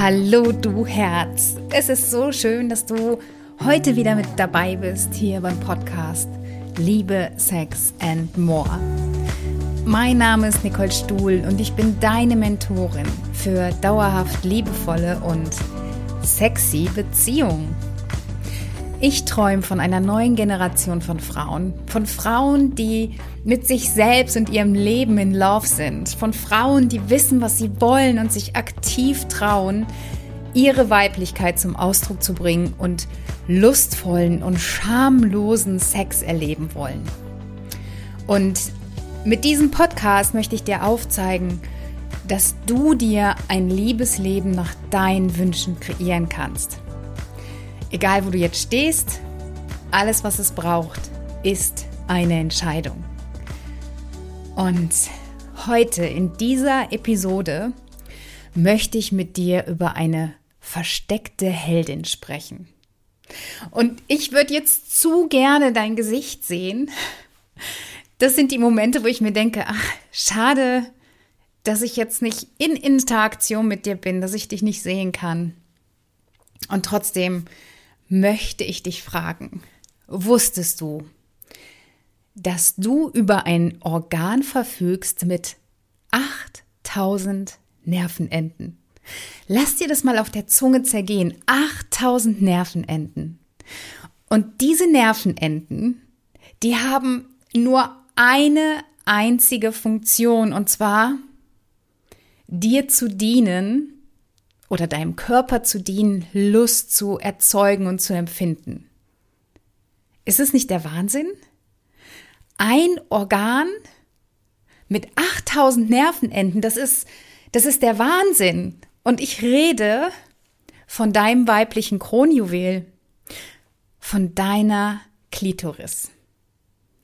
Hallo du Herz. Es ist so schön, dass du heute wieder mit dabei bist hier beim Podcast Liebe, Sex and More. Mein Name ist Nicole Stuhl und ich bin deine Mentorin für dauerhaft liebevolle und sexy Beziehungen. Ich träume von einer neuen Generation von Frauen. Von Frauen, die mit sich selbst und ihrem Leben in Love sind. Von Frauen, die wissen, was sie wollen und sich aktiv trauen, ihre Weiblichkeit zum Ausdruck zu bringen und lustvollen und schamlosen Sex erleben wollen. Und mit diesem Podcast möchte ich dir aufzeigen, dass du dir ein Liebesleben nach deinen Wünschen kreieren kannst. Egal, wo du jetzt stehst, alles, was es braucht, ist eine Entscheidung. Und heute in dieser Episode möchte ich mit dir über eine versteckte Heldin sprechen. Und ich würde jetzt zu gerne dein Gesicht sehen. Das sind die Momente, wo ich mir denke, ach, schade, dass ich jetzt nicht in Interaktion mit dir bin, dass ich dich nicht sehen kann. Und trotzdem möchte ich dich fragen, wusstest du, dass du über ein Organ verfügst mit 8000 Nervenenden? Lass dir das mal auf der Zunge zergehen. 8000 Nervenenden. Und diese Nervenenden, die haben nur eine einzige Funktion, und zwar dir zu dienen oder deinem Körper zu dienen, Lust zu erzeugen und zu empfinden. Ist es nicht der Wahnsinn? Ein Organ mit 8000 Nervenenden, das ist, das ist der Wahnsinn. Und ich rede von deinem weiblichen Kronjuwel, von deiner Klitoris.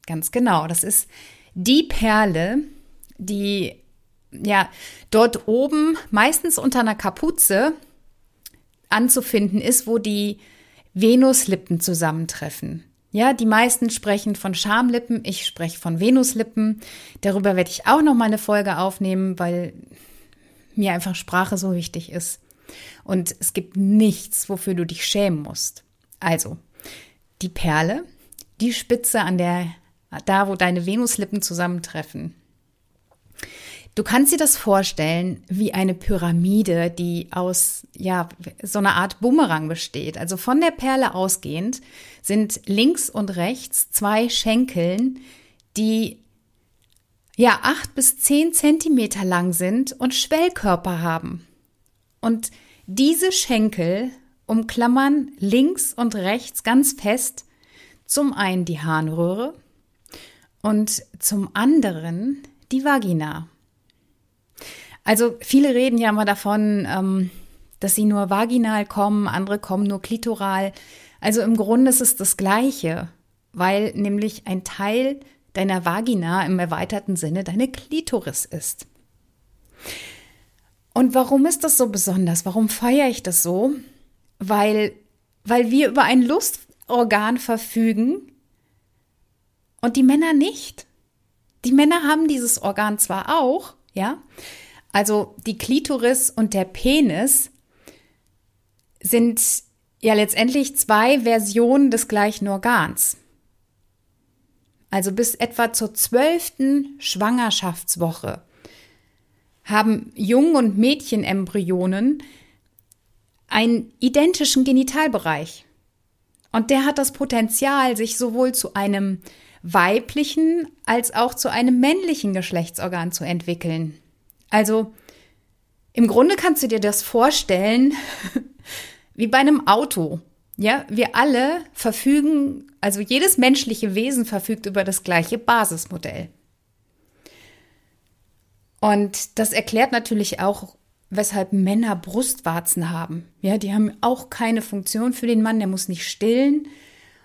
Ganz genau, das ist die Perle, die ja, dort oben, meistens unter einer Kapuze, anzufinden ist, wo die Venuslippen zusammentreffen. Ja, die meisten sprechen von Schamlippen, ich spreche von Venuslippen. Darüber werde ich auch noch mal eine Folge aufnehmen, weil mir einfach Sprache so wichtig ist. Und es gibt nichts, wofür du dich schämen musst. Also, die Perle, die Spitze an der, da wo deine Venuslippen zusammentreffen, Du kannst dir das vorstellen wie eine Pyramide, die aus, ja, so einer Art Bumerang besteht. Also von der Perle ausgehend sind links und rechts zwei Schenkeln, die ja acht bis zehn Zentimeter lang sind und Schwellkörper haben. Und diese Schenkel umklammern links und rechts ganz fest zum einen die Harnröhre und zum anderen die Vagina. Also viele reden ja immer davon, ähm, dass sie nur vaginal kommen, andere kommen nur klitoral. Also im Grunde ist es das Gleiche, weil nämlich ein Teil deiner Vagina im erweiterten Sinne deine Klitoris ist. Und warum ist das so besonders? Warum feiere ich das so? Weil, weil wir über ein Lustorgan verfügen und die Männer nicht. Die Männer haben dieses Organ zwar auch, ja, also die Klitoris und der Penis sind ja letztendlich zwei Versionen des gleichen Organs. Also bis etwa zur zwölften Schwangerschaftswoche haben Jung- und Mädchenembryonen einen identischen Genitalbereich. Und der hat das Potenzial, sich sowohl zu einem weiblichen als auch zu einem männlichen Geschlechtsorgan zu entwickeln. Also im Grunde kannst du dir das vorstellen wie bei einem Auto. Ja, wir alle verfügen, also jedes menschliche Wesen verfügt über das gleiche Basismodell. Und das erklärt natürlich auch, weshalb Männer Brustwarzen haben. Ja, die haben auch keine Funktion für den Mann, der muss nicht stillen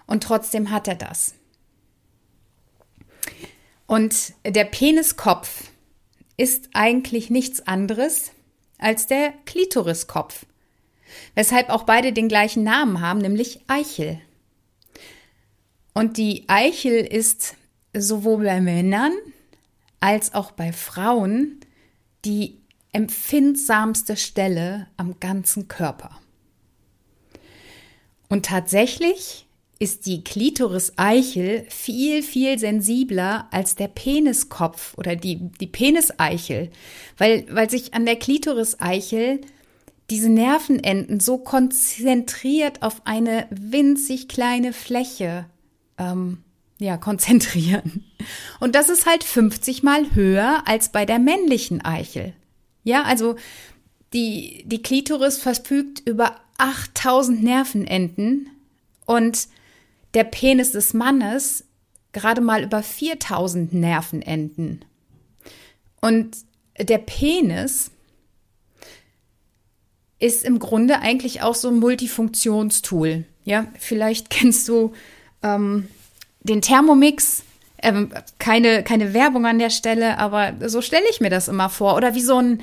und trotzdem hat er das. Und der Peniskopf, ist eigentlich nichts anderes als der Klitoriskopf, weshalb auch beide den gleichen Namen haben, nämlich Eichel. Und die Eichel ist sowohl bei Männern als auch bei Frauen die empfindsamste Stelle am ganzen Körper. Und tatsächlich ist die Klitoris-Eichel viel, viel sensibler als der Peniskopf oder die, die Peniseichel, weil, weil sich an der Klitoris-Eichel diese Nervenenden so konzentriert auf eine winzig kleine Fläche ähm, ja, konzentrieren. Und das ist halt 50 mal höher als bei der männlichen Eichel. Ja, also die, die Klitoris verfügt über 8000 Nervenenden und der Penis des Mannes gerade mal über 4000 Nervenenden. Und der Penis ist im Grunde eigentlich auch so ein Multifunktionstool. Ja, vielleicht kennst du ähm, den Thermomix. Ähm, keine, keine Werbung an der Stelle, aber so stelle ich mir das immer vor. Oder wie so ein,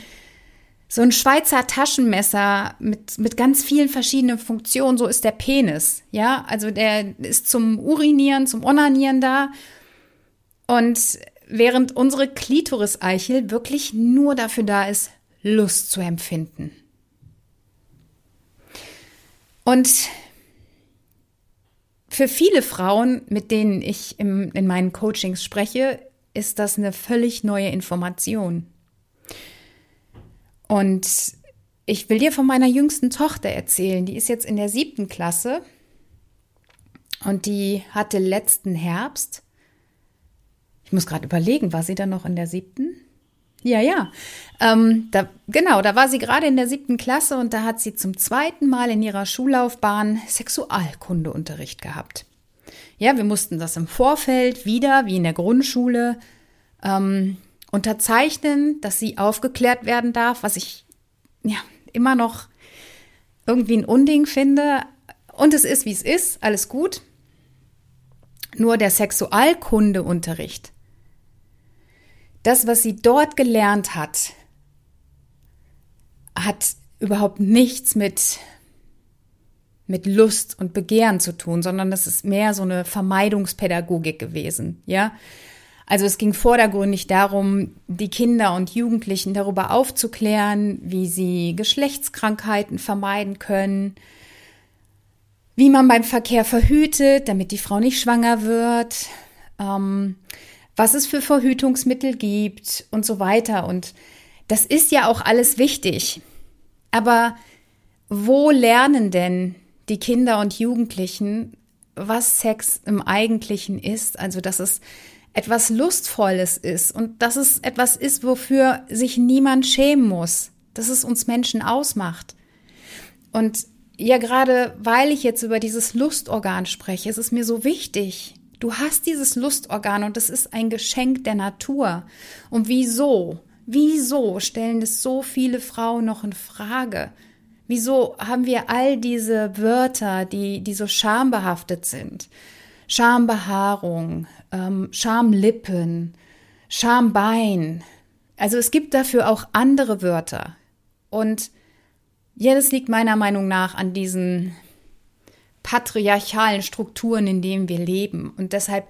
so ein Schweizer Taschenmesser mit, mit ganz vielen verschiedenen Funktionen, so ist der Penis. Ja, also der ist zum Urinieren, zum Onanieren da. Und während unsere Klitoris-Eichel wirklich nur dafür da ist, Lust zu empfinden. Und für viele Frauen, mit denen ich im, in meinen Coachings spreche, ist das eine völlig neue Information. Und ich will dir von meiner jüngsten Tochter erzählen. Die ist jetzt in der siebten Klasse und die hatte letzten Herbst, ich muss gerade überlegen, war sie dann noch in der siebten? Ja, ja. Ähm, da, genau, da war sie gerade in der siebten Klasse und da hat sie zum zweiten Mal in ihrer Schullaufbahn Sexualkundeunterricht gehabt. Ja, wir mussten das im Vorfeld wieder, wie in der Grundschule, ähm, unterzeichnen, dass sie aufgeklärt werden darf, was ich ja immer noch irgendwie ein Unding finde. Und es ist, wie es ist, alles gut. Nur der Sexualkundeunterricht das, was sie dort gelernt hat, hat überhaupt nichts mit, mit Lust und Begehren zu tun, sondern das ist mehr so eine Vermeidungspädagogik gewesen, ja. Also es ging vordergründig darum, die Kinder und Jugendlichen darüber aufzuklären, wie sie Geschlechtskrankheiten vermeiden können, wie man beim Verkehr verhütet, damit die Frau nicht schwanger wird, ähm, was es für Verhütungsmittel gibt und so weiter. Und das ist ja auch alles wichtig. Aber wo lernen denn die Kinder und Jugendlichen, was Sex im Eigentlichen ist? Also, dass es etwas Lustvolles ist und dass es etwas ist, wofür sich niemand schämen muss, dass es uns Menschen ausmacht. Und ja, gerade weil ich jetzt über dieses Lustorgan spreche, ist es mir so wichtig, Du hast dieses Lustorgan und es ist ein Geschenk der Natur. Und wieso? Wieso stellen es so viele Frauen noch in Frage? Wieso haben wir all diese Wörter, die, die so schambehaftet sind? Schambehaarung, ähm, Schamlippen, Schambein. Also es gibt dafür auch andere Wörter. Und ja, das liegt meiner Meinung nach an diesen patriarchalen Strukturen, in denen wir leben. Und deshalb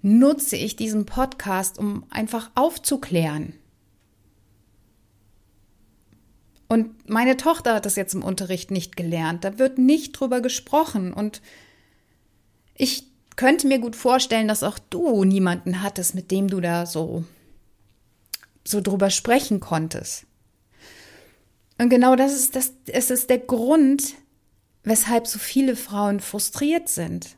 nutze ich diesen Podcast, um einfach aufzuklären. Und meine Tochter hat das jetzt im Unterricht nicht gelernt. Da wird nicht drüber gesprochen. Und ich könnte mir gut vorstellen, dass auch du niemanden hattest, mit dem du da so, so drüber sprechen konntest. Und genau das ist, das, es ist der Grund, weshalb so viele Frauen frustriert sind,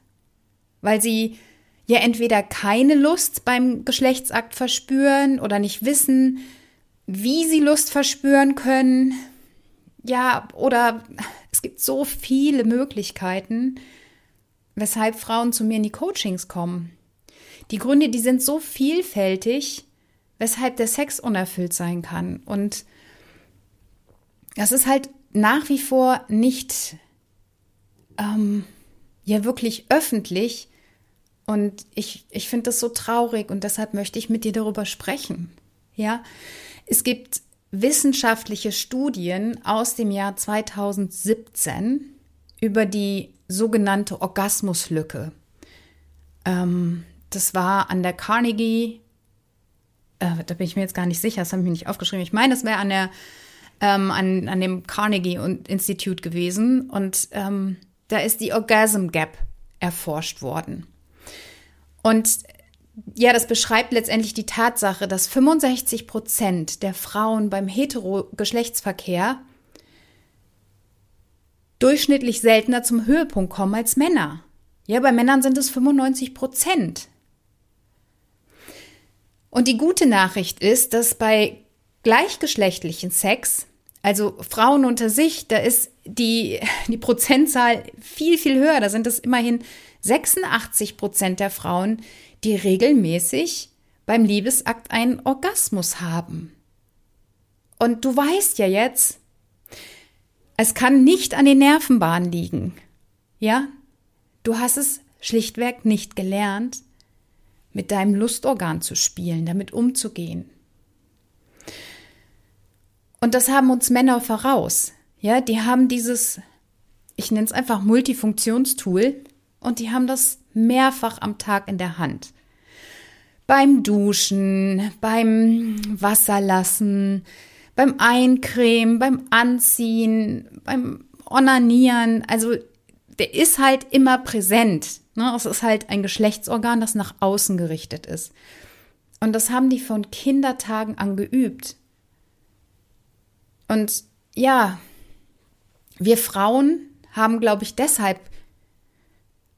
weil sie ja entweder keine Lust beim Geschlechtsakt verspüren oder nicht wissen, wie sie Lust verspüren können. Ja, oder es gibt so viele Möglichkeiten, weshalb Frauen zu mir in die Coachings kommen. Die Gründe, die sind so vielfältig, weshalb der Sex unerfüllt sein kann. Und das ist halt nach wie vor nicht ähm, ja wirklich öffentlich. Und ich, ich finde das so traurig und deshalb möchte ich mit dir darüber sprechen. Ja, es gibt wissenschaftliche Studien aus dem Jahr 2017 über die sogenannte Orgasmuslücke. Ähm, das war an der Carnegie äh, da bin ich mir jetzt gar nicht sicher, das habe ich mir nicht aufgeschrieben. Ich meine, es wäre an ähm, an, an dem Carnegie Institute gewesen und ähm, da ist die Orgasm Gap erforscht worden. Und ja, das beschreibt letztendlich die Tatsache, dass 65 Prozent der Frauen beim Heterogeschlechtsverkehr durchschnittlich seltener zum Höhepunkt kommen als Männer. Ja, bei Männern sind es 95 Prozent. Und die gute Nachricht ist, dass bei gleichgeschlechtlichen Sex, also Frauen unter sich, da ist die, die Prozentzahl viel, viel höher. Da sind es immerhin 86 Prozent der Frauen, die regelmäßig beim Liebesakt einen Orgasmus haben. Und du weißt ja jetzt, es kann nicht an den Nervenbahnen liegen. Ja? Du hast es schlichtweg nicht gelernt, mit deinem Lustorgan zu spielen, damit umzugehen. Und das haben uns Männer voraus. Ja, die haben dieses, ich nenne es einfach Multifunktionstool und die haben das mehrfach am Tag in der Hand. Beim Duschen, beim Wasserlassen, beim Eincremen, beim Anziehen, beim Onanieren. Also der ist halt immer präsent. Ne? Es ist halt ein Geschlechtsorgan, das nach außen gerichtet ist. Und das haben die von Kindertagen an geübt. Und ja, wir Frauen haben, glaube ich, deshalb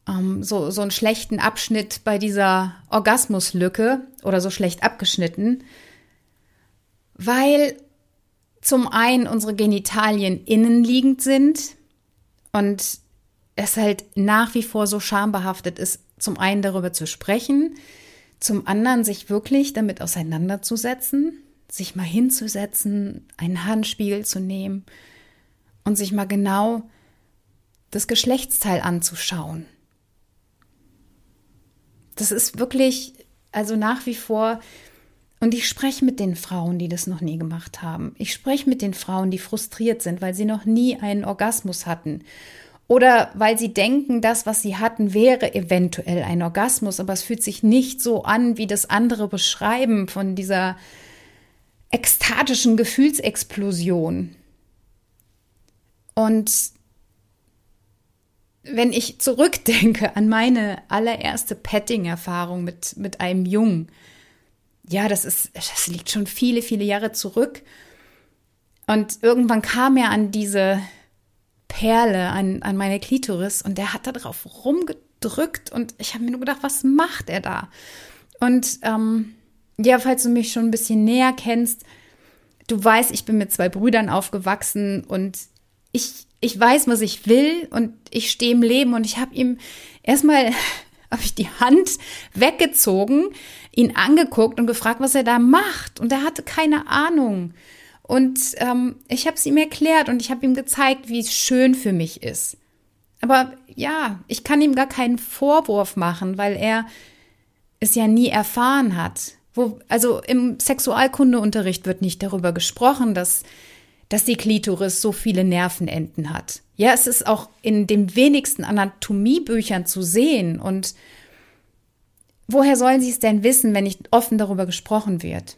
ähm, so, so einen schlechten Abschnitt bei dieser Orgasmuslücke oder so schlecht abgeschnitten, weil zum einen unsere Genitalien innenliegend sind und es halt nach wie vor so schambehaftet ist, zum einen darüber zu sprechen, zum anderen sich wirklich damit auseinanderzusetzen, sich mal hinzusetzen, einen Handspiegel zu nehmen und sich mal genau das Geschlechtsteil anzuschauen. Das ist wirklich, also nach wie vor, und ich spreche mit den Frauen, die das noch nie gemacht haben. Ich spreche mit den Frauen, die frustriert sind, weil sie noch nie einen Orgasmus hatten. Oder weil sie denken, das, was sie hatten, wäre eventuell ein Orgasmus, aber es fühlt sich nicht so an, wie das andere beschreiben von dieser ekstatischen Gefühlsexplosion. Und wenn ich zurückdenke an meine allererste Petting-Erfahrung mit, mit einem Jungen, ja, das ist, das liegt schon viele, viele Jahre zurück. Und irgendwann kam er an diese Perle, an, an meine Klitoris und der hat da drauf rumgedrückt und ich habe mir nur gedacht, was macht er da? Und ähm, ja, falls du mich schon ein bisschen näher kennst, du weißt, ich bin mit zwei Brüdern aufgewachsen und ich ich weiß, was ich will und ich stehe im Leben und ich habe ihm erstmal habe ich die Hand weggezogen, ihn angeguckt und gefragt, was er da macht und er hatte keine Ahnung. Und ähm, ich habe es ihm erklärt und ich habe ihm gezeigt, wie es schön für mich ist. Aber ja, ich kann ihm gar keinen Vorwurf machen, weil er es ja nie erfahren hat. Wo, also im Sexualkundeunterricht wird nicht darüber gesprochen, dass dass die Klitoris so viele Nervenenden hat. Ja, es ist auch in den wenigsten Anatomiebüchern zu sehen. Und woher sollen sie es denn wissen, wenn nicht offen darüber gesprochen wird?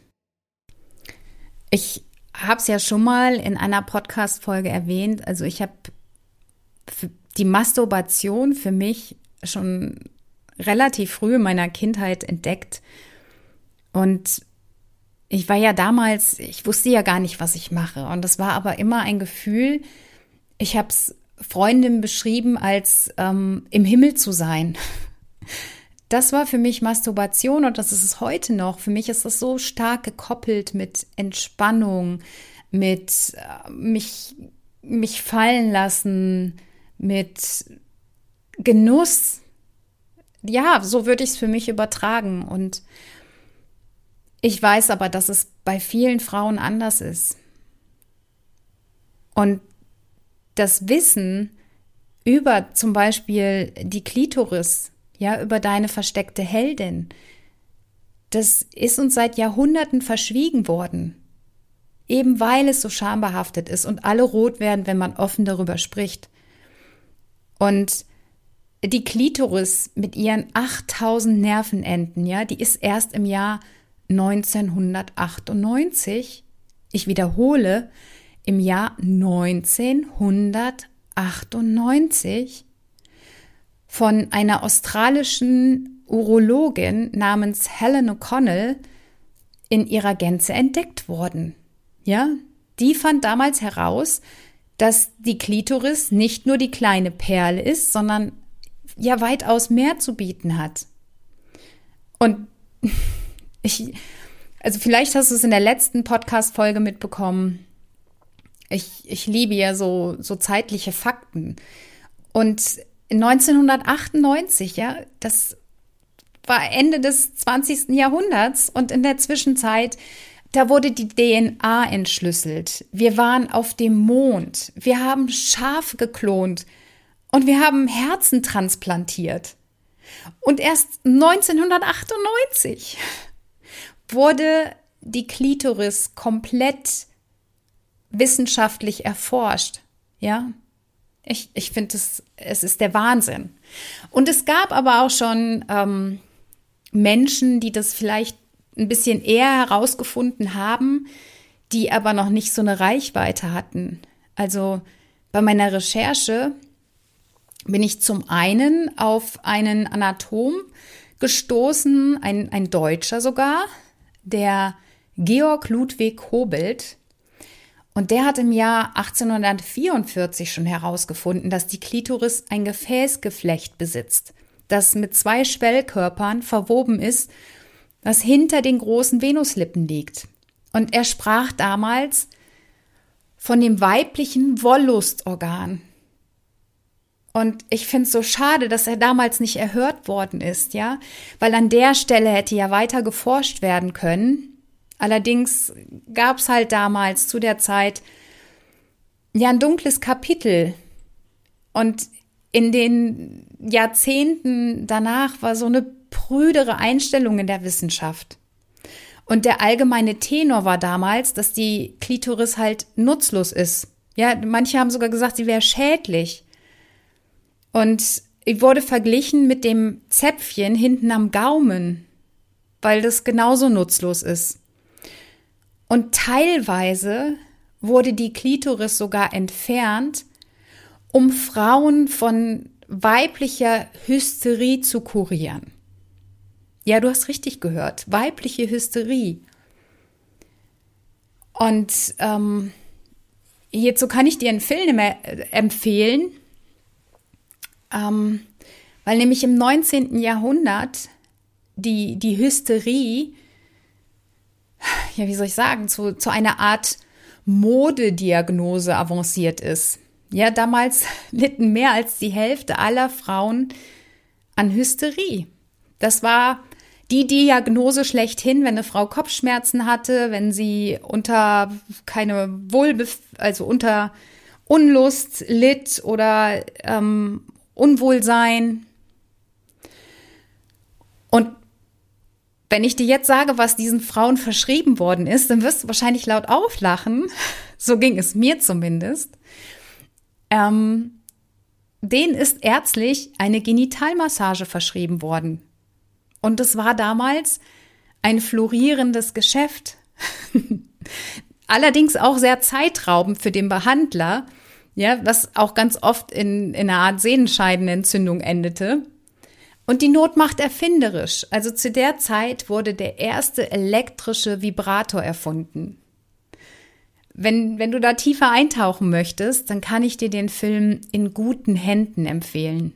Ich habe es ja schon mal in einer Podcast-Folge erwähnt. Also ich habe die Masturbation für mich schon relativ früh in meiner Kindheit entdeckt. Und ich war ja damals, ich wusste ja gar nicht, was ich mache. Und das war aber immer ein Gefühl, ich habe es Freundin beschrieben, als ähm, im Himmel zu sein. Das war für mich Masturbation und das ist es heute noch. Für mich ist das so stark gekoppelt mit Entspannung, mit äh, mich, mich fallen lassen, mit Genuss. Ja, so würde ich es für mich übertragen. Und ich weiß aber, dass es bei vielen Frauen anders ist. Und das Wissen über zum Beispiel die Klitoris, ja, über deine versteckte Heldin, das ist uns seit Jahrhunderten verschwiegen worden. Eben weil es so schambehaftet ist und alle rot werden, wenn man offen darüber spricht. Und die Klitoris mit ihren 8000 Nervenenden, ja, die ist erst im Jahr 1998. Ich wiederhole, im Jahr 1998 von einer australischen Urologin namens Helen O'Connell in ihrer Gänze entdeckt worden. Ja, die fand damals heraus, dass die Klitoris nicht nur die kleine Perle ist, sondern ja weitaus mehr zu bieten hat. Und ich, also vielleicht hast du es in der letzten Podcast-Folge mitbekommen. Ich, ich liebe ja so, so zeitliche Fakten. Und 1998, ja, das war Ende des 20. Jahrhunderts und in der Zwischenzeit, da wurde die DNA entschlüsselt. Wir waren auf dem Mond. Wir haben Schafe geklont und wir haben Herzen transplantiert. Und erst 1998 wurde die Klitoris komplett wissenschaftlich erforscht. Ja, ich, ich finde es, es ist der Wahnsinn. Und es gab aber auch schon ähm, Menschen, die das vielleicht ein bisschen eher herausgefunden haben, die aber noch nicht so eine Reichweite hatten. Also bei meiner Recherche bin ich zum einen auf einen Anatom gestoßen, ein, ein Deutscher sogar, der Georg Ludwig Hobelt. Und der hat im Jahr 1844 schon herausgefunden, dass die Klitoris ein Gefäßgeflecht besitzt, das mit zwei Schwellkörpern verwoben ist, das hinter den großen Venuslippen liegt. Und er sprach damals von dem weiblichen Wollustorgan. Und ich finde es so schade, dass er damals nicht erhört worden ist, ja, weil an der Stelle hätte ja weiter geforscht werden können. Allerdings gab es halt damals zu der Zeit ja ein dunkles Kapitel. Und in den Jahrzehnten danach war so eine prüdere Einstellung in der Wissenschaft. Und der allgemeine Tenor war damals, dass die Klitoris halt nutzlos ist. Ja, manche haben sogar gesagt, sie wäre schädlich. Und ich wurde verglichen mit dem Zäpfchen hinten am Gaumen, weil das genauso nutzlos ist. Und teilweise wurde die Klitoris sogar entfernt, um Frauen von weiblicher Hysterie zu kurieren. Ja, du hast richtig gehört, weibliche Hysterie. Und ähm, hierzu kann ich dir einen Film äh, empfehlen, ähm, weil nämlich im 19. Jahrhundert die, die Hysterie ja, wie soll ich sagen, zu, zu einer Art Modediagnose avanciert ist. Ja, damals litten mehr als die Hälfte aller Frauen an Hysterie. Das war die Diagnose schlechthin, wenn eine Frau Kopfschmerzen hatte, wenn sie unter keine Wohlbef also unter Unlust litt oder ähm, Unwohlsein. Und wenn ich dir jetzt sage, was diesen Frauen verschrieben worden ist, dann wirst du wahrscheinlich laut auflachen. So ging es mir zumindest. Ähm, denen ist ärztlich eine Genitalmassage verschrieben worden. Und das war damals ein florierendes Geschäft. Allerdings auch sehr zeitraubend für den Behandler, ja, was auch ganz oft in, in einer Art Sehnenscheidenentzündung endete. Und die Not macht erfinderisch. Also zu der Zeit wurde der erste elektrische Vibrator erfunden. Wenn, wenn du da tiefer eintauchen möchtest, dann kann ich dir den Film in guten Händen empfehlen.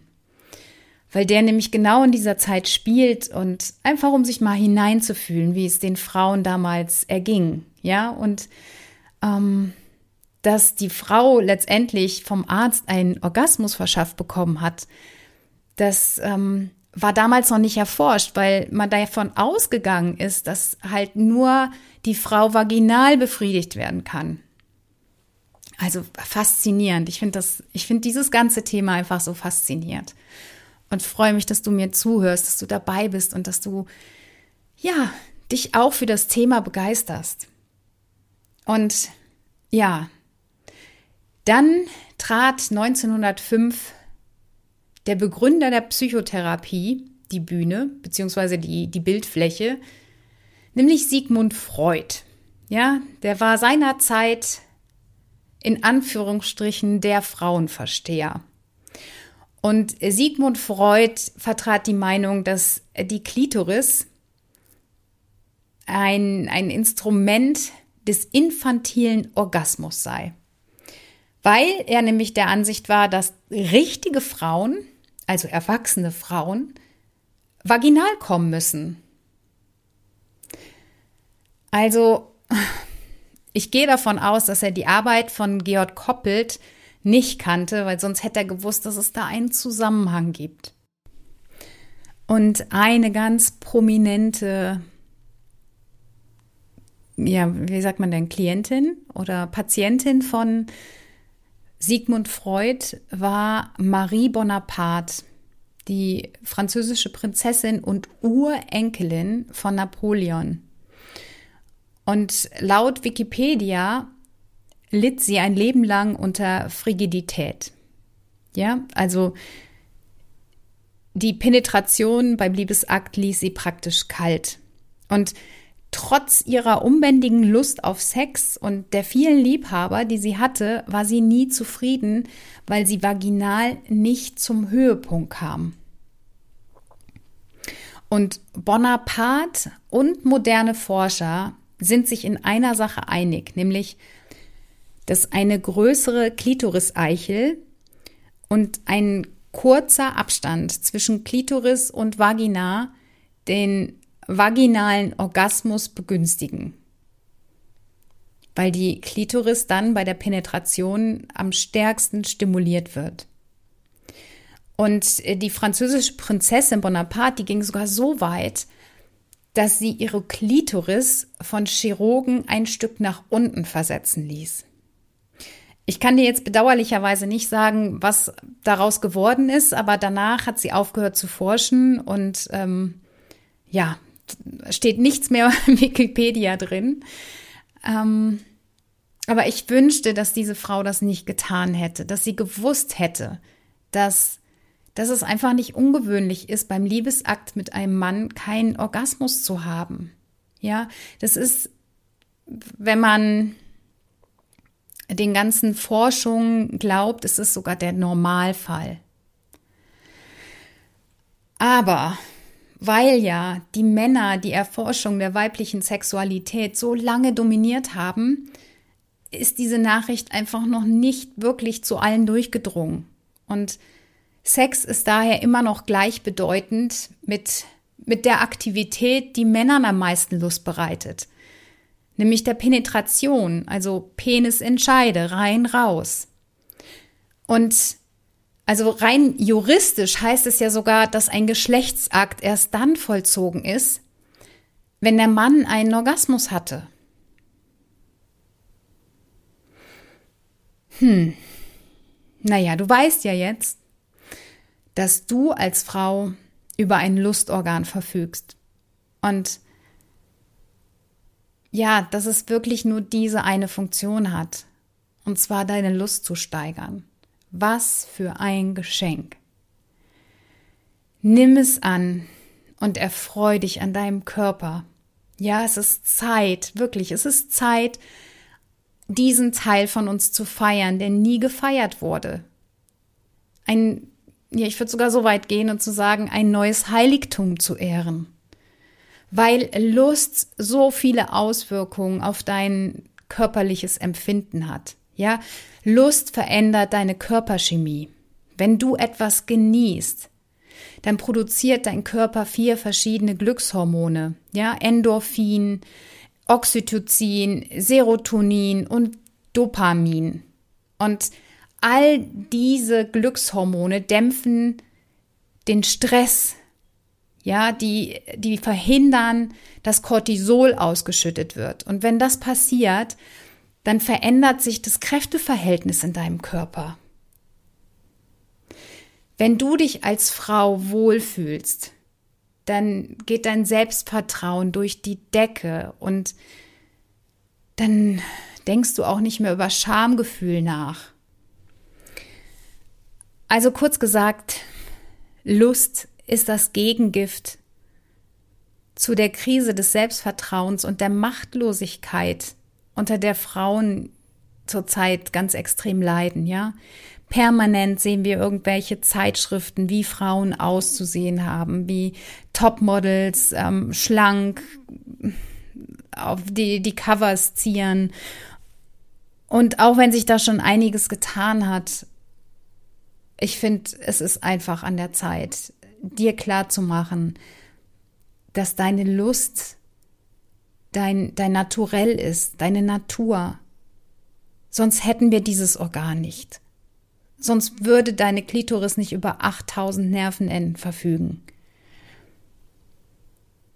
Weil der nämlich genau in dieser Zeit spielt und einfach um sich mal hineinzufühlen, wie es den Frauen damals erging. Ja, und ähm, dass die Frau letztendlich vom Arzt einen Orgasmus verschafft bekommen hat, das ähm, war damals noch nicht erforscht, weil man davon ausgegangen ist, dass halt nur die Frau vaginal befriedigt werden kann. Also faszinierend. Ich finde das, ich finde dieses ganze Thema einfach so faszinierend und freue mich, dass du mir zuhörst, dass du dabei bist und dass du ja dich auch für das Thema begeisterst. Und ja, dann trat 1905 der Begründer der Psychotherapie die Bühne beziehungsweise die, die Bildfläche, nämlich Sigmund Freud. Ja, der war seinerzeit in Anführungsstrichen der Frauenversteher. Und Sigmund Freud vertrat die Meinung, dass die Klitoris ein, ein Instrument des infantilen Orgasmus sei. Weil er nämlich der Ansicht war, dass richtige Frauen, also erwachsene Frauen, vaginal kommen müssen. Also, ich gehe davon aus, dass er die Arbeit von Georg Koppelt nicht kannte, weil sonst hätte er gewusst, dass es da einen Zusammenhang gibt. Und eine ganz prominente, ja, wie sagt man denn, Klientin oder Patientin von Sigmund Freud war Marie Bonaparte, die französische Prinzessin und Urenkelin von Napoleon. Und laut Wikipedia litt sie ein Leben lang unter Frigidität. Ja, also die Penetration beim Liebesakt ließ sie praktisch kalt. Und trotz ihrer unbändigen Lust auf Sex und der vielen Liebhaber, die sie hatte, war sie nie zufrieden, weil sie vaginal nicht zum Höhepunkt kam. Und Bonaparte und moderne Forscher sind sich in einer Sache einig, nämlich dass eine größere Klitoriseichel und ein kurzer Abstand zwischen Klitoris und Vagina den vaginalen Orgasmus begünstigen, weil die Klitoris dann bei der Penetration am stärksten stimuliert wird. Und die französische Prinzessin Bonaparte, die ging sogar so weit, dass sie ihre Klitoris von Chirurgen ein Stück nach unten versetzen ließ. Ich kann dir jetzt bedauerlicherweise nicht sagen, was daraus geworden ist, aber danach hat sie aufgehört zu forschen und ähm, ja, steht nichts mehr Wikipedia drin. Ähm, aber ich wünschte, dass diese Frau das nicht getan hätte, dass sie gewusst hätte, dass, dass es einfach nicht ungewöhnlich ist, beim Liebesakt mit einem Mann keinen Orgasmus zu haben. Ja, das ist, wenn man den ganzen Forschungen glaubt, ist es sogar der Normalfall. Aber weil ja die Männer die Erforschung der weiblichen Sexualität so lange dominiert haben, ist diese Nachricht einfach noch nicht wirklich zu allen durchgedrungen. Und Sex ist daher immer noch gleichbedeutend mit, mit der Aktivität, die Männern am meisten Lust bereitet nämlich der Penetration, also Penis in Scheide, rein, raus. Und also rein juristisch heißt es ja sogar, dass ein Geschlechtsakt erst dann vollzogen ist, wenn der Mann einen Orgasmus hatte. Hm. Naja, du weißt ja jetzt, dass du als Frau über ein Lustorgan verfügst. Und ja, dass es wirklich nur diese eine Funktion hat. Und zwar deine Lust zu steigern. Was für ein Geschenk. Nimm es an und erfreu dich an deinem Körper. Ja, es ist Zeit, wirklich, es ist Zeit, diesen Teil von uns zu feiern, der nie gefeiert wurde. Ein, ja, ich würde sogar so weit gehen und zu sagen, ein neues Heiligtum zu ehren weil Lust so viele Auswirkungen auf dein körperliches Empfinden hat. Ja, Lust verändert deine Körperchemie. Wenn du etwas genießt, dann produziert dein Körper vier verschiedene Glückshormone, ja, Endorphin, Oxytocin, Serotonin und Dopamin. Und all diese Glückshormone dämpfen den Stress, ja, die, die verhindern, dass Cortisol ausgeschüttet wird. Und wenn das passiert, dann verändert sich das Kräfteverhältnis in deinem Körper. Wenn du dich als Frau wohlfühlst, dann geht dein Selbstvertrauen durch die Decke und dann denkst du auch nicht mehr über Schamgefühl nach. Also kurz gesagt, Lust ist das Gegengift zu der Krise des Selbstvertrauens und der Machtlosigkeit, unter der Frauen zurzeit ganz extrem leiden, ja. Permanent sehen wir irgendwelche Zeitschriften, wie Frauen auszusehen haben, wie Topmodels ähm, schlank auf die, die Covers zieren. Und auch wenn sich da schon einiges getan hat, ich finde, es ist einfach an der Zeit, dir klar zu machen, dass deine Lust dein, dein Naturell ist, deine Natur. Sonst hätten wir dieses Organ nicht. Sonst würde deine Klitoris nicht über 8000 Nervenenden verfügen.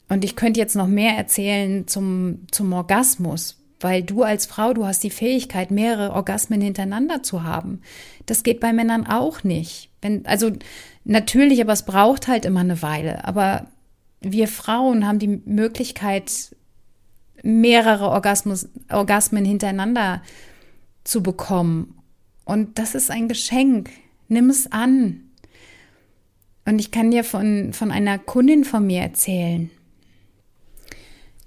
Und ich könnte jetzt noch mehr erzählen zum, zum Orgasmus, weil du als Frau, du hast die Fähigkeit, mehrere Orgasmen hintereinander zu haben. Das geht bei Männern auch nicht. Wenn, also natürlich, aber es braucht halt immer eine Weile. Aber wir Frauen haben die Möglichkeit, mehrere Orgasmus, Orgasmen hintereinander zu bekommen. Und das ist ein Geschenk. Nimm es an. Und ich kann dir von, von einer Kundin von mir erzählen,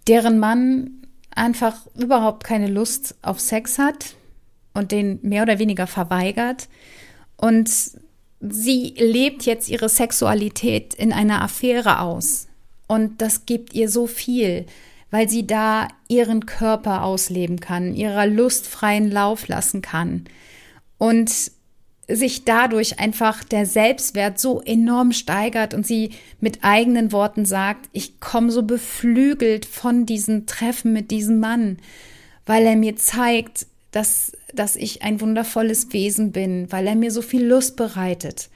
deren Mann einfach überhaupt keine Lust auf Sex hat und den mehr oder weniger verweigert. Und sie lebt jetzt ihre Sexualität in einer Affäre aus. Und das gibt ihr so viel, weil sie da ihren Körper ausleben kann, ihrer Lust freien Lauf lassen kann und sich dadurch einfach der Selbstwert so enorm steigert und sie mit eigenen Worten sagt, ich komme so beflügelt von diesen Treffen mit diesem Mann, weil er mir zeigt, dass, dass ich ein wundervolles Wesen bin, weil er mir so viel Lust bereitet.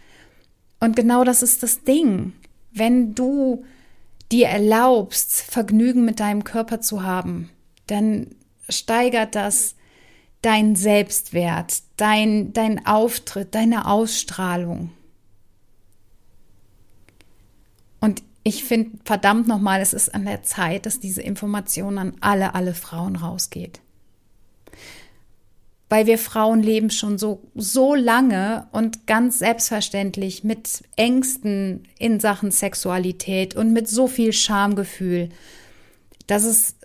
Und genau das ist das Ding. Wenn du dir erlaubst, Vergnügen mit deinem Körper zu haben, dann steigert das dein Selbstwert, dein, dein Auftritt, deine Ausstrahlung. Und ich finde verdammt nochmal, es ist an der Zeit, dass diese Information an alle, alle Frauen rausgeht. Weil wir Frauen leben schon so, so lange und ganz selbstverständlich mit Ängsten in Sachen Sexualität und mit so viel Schamgefühl, dass es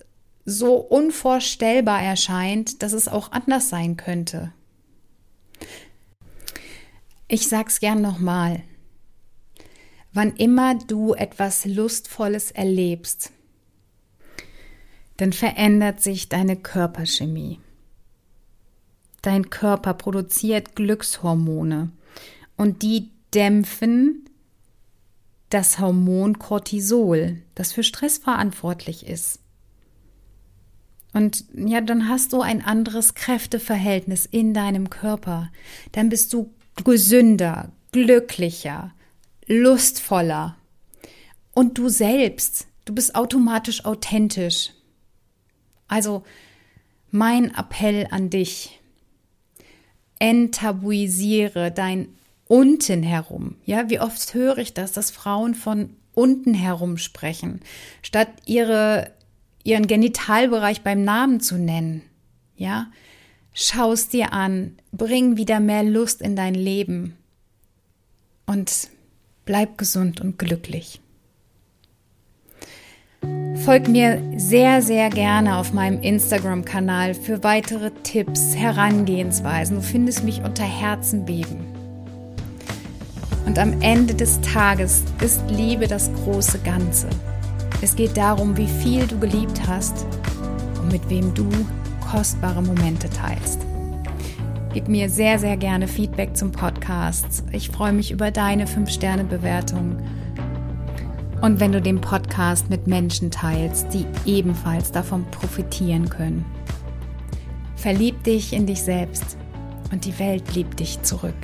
so unvorstellbar erscheint, dass es auch anders sein könnte. Ich sag's gern nochmal. Wann immer du etwas Lustvolles erlebst, dann verändert sich deine Körperchemie. Dein Körper produziert Glückshormone und die dämpfen das Hormon Cortisol, das für Stress verantwortlich ist. Und ja, dann hast du ein anderes Kräfteverhältnis in deinem Körper. Dann bist du gesünder, glücklicher, lustvoller. Und du selbst, du bist automatisch authentisch. Also mein Appell an dich, enttabuisiere dein unten herum. Ja, wie oft höre ich das, dass Frauen von unten herum sprechen, statt ihre ihren Genitalbereich beim Namen zu nennen. Ja? Schau es dir an, bring wieder mehr Lust in dein Leben und bleib gesund und glücklich. Folg mir sehr, sehr gerne auf meinem Instagram-Kanal für weitere Tipps, Herangehensweisen. Du findest mich unter Herzenbeben. Und am Ende des Tages ist Liebe das große Ganze. Es geht darum, wie viel du geliebt hast und mit wem du kostbare Momente teilst. Gib mir sehr, sehr gerne Feedback zum Podcast. Ich freue mich über deine 5-Sterne-Bewertung. Und wenn du den Podcast mit Menschen teilst, die ebenfalls davon profitieren können. Verlieb dich in dich selbst und die Welt liebt dich zurück.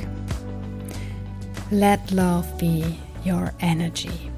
Let love be your energy.